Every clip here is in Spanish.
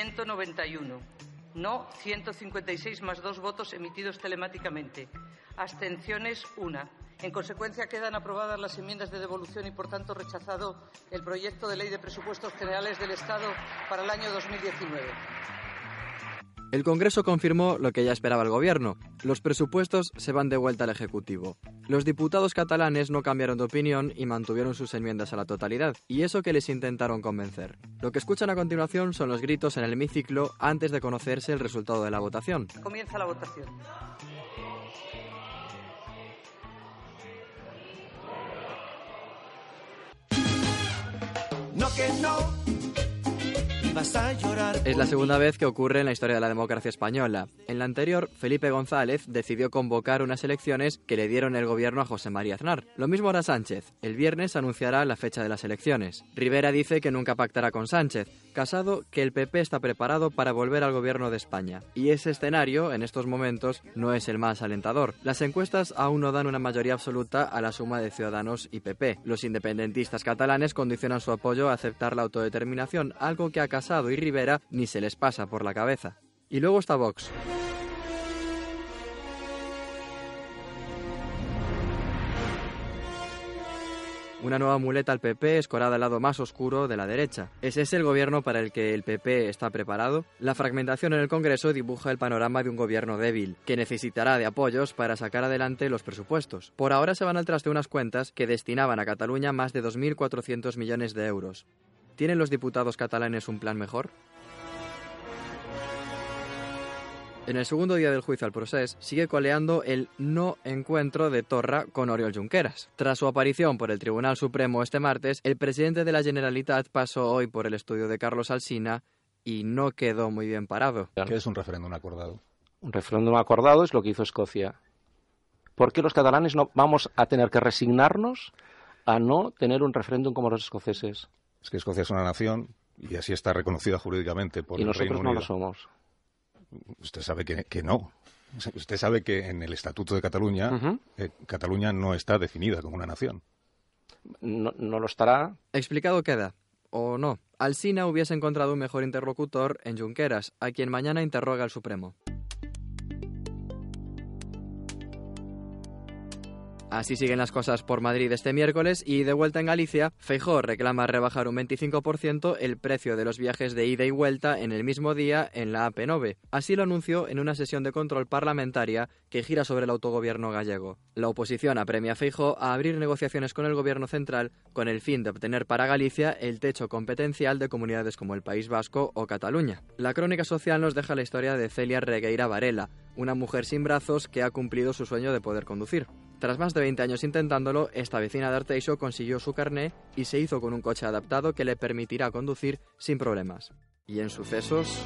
191. No 156 más dos votos emitidos telemáticamente. Abstenciones una. En consecuencia, quedan aprobadas las enmiendas de devolución y, por tanto, rechazado el proyecto de ley de presupuestos generales del Estado para el año 2019. El Congreso confirmó lo que ya esperaba el Gobierno. Los presupuestos se van de vuelta al Ejecutivo. Los diputados catalanes no cambiaron de opinión y mantuvieron sus enmiendas a la totalidad, y eso que les intentaron convencer. Lo que escuchan a continuación son los gritos en el hemiciclo antes de conocerse el resultado de la votación. Comienza la votación. No que no es la segunda vez que ocurre en la historia de la democracia española. En la anterior, Felipe González decidió convocar unas elecciones que le dieron el gobierno a José María Aznar. Lo mismo hará Sánchez. El viernes anunciará la fecha de las elecciones. Rivera dice que nunca pactará con Sánchez. Casado que el PP está preparado para volver al gobierno de España. Y ese escenario, en estos momentos, no es el más alentador. Las encuestas aún no dan una mayoría absoluta a la suma de Ciudadanos y PP. Los independentistas catalanes condicionan su apoyo a aceptar la autodeterminación, algo que ha Y Rivera ni se les pasa por la cabeza. Y luego está Vox. Una nueva muleta al PP escorada al lado más oscuro de la derecha. ¿Es ese el gobierno para el que el PP está preparado? La fragmentación en el Congreso dibuja el panorama de un gobierno débil, que necesitará de apoyos para sacar adelante los presupuestos. Por ahora se van al traste unas cuentas que destinaban a Cataluña más de 2.400 millones de euros. ¿Tienen los diputados catalanes un plan mejor? En el segundo día del juicio al proceso, sigue coleando el no encuentro de Torra con Oriol Junqueras. Tras su aparición por el Tribunal Supremo este martes, el presidente de la Generalitat pasó hoy por el estudio de Carlos Alsina y no quedó muy bien parado. ¿Qué es un referéndum acordado? Un referéndum acordado es lo que hizo Escocia. ¿Por qué los catalanes no vamos a tener que resignarnos a no tener un referéndum como los escoceses? Es que Escocia es una nación y así está reconocida jurídicamente por el Reino Unido. no lo somos. Usted sabe que, no. Usted sabe que en el Estatuto de Cataluña, eh, Cataluña no está definida como una nación. No, no lo estará. Explicado queda. ¿O no? Alsina hubiese encontrado un mejor interlocutor en Junqueras, a quien mañana interroga el Supremo. Así siguen las cosas por Madrid este miércoles y de vuelta en Galicia, Feijó reclama rebajar un 25% el precio de los viajes de ida y vuelta en el mismo día en la AP9. Así lo anunció en una sesión de control parlamentaria que gira sobre el autogobierno gallego. La oposición apremia a Feijó a abrir negociaciones con el gobierno central con el fin de obtener para Galicia el techo competencial de comunidades como el País Vasco o Cataluña. La crónica social nos deja la historia de Celia Regueira Varela, una mujer sin brazos que ha cumplido su sueño de poder conducir. Tras más de 20 años intentándolo, esta vecina de Arteixo consiguió su carné y se hizo con un coche adaptado que le permitirá conducir sin problemas. Y en sucesos...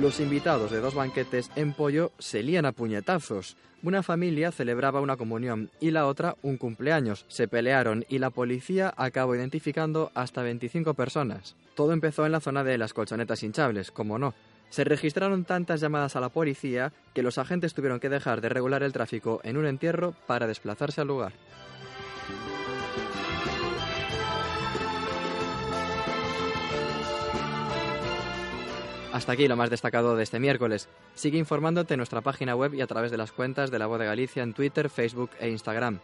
Los invitados de dos banquetes en pollo se lían a puñetazos. Una familia celebraba una comunión y la otra un cumpleaños. Se pelearon y la policía acabó identificando hasta 25 personas. Todo empezó en la zona de las colchonetas hinchables, como no. Se registraron tantas llamadas a la policía que los agentes tuvieron que dejar de regular el tráfico en un entierro para desplazarse al lugar. Hasta aquí lo más destacado de este miércoles. Sigue informándote en nuestra página web y a través de las cuentas de La Voz de Galicia en Twitter, Facebook e Instagram.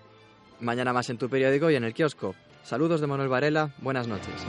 Mañana más en tu periódico y en el kiosco. Saludos de Manuel Varela, buenas noches.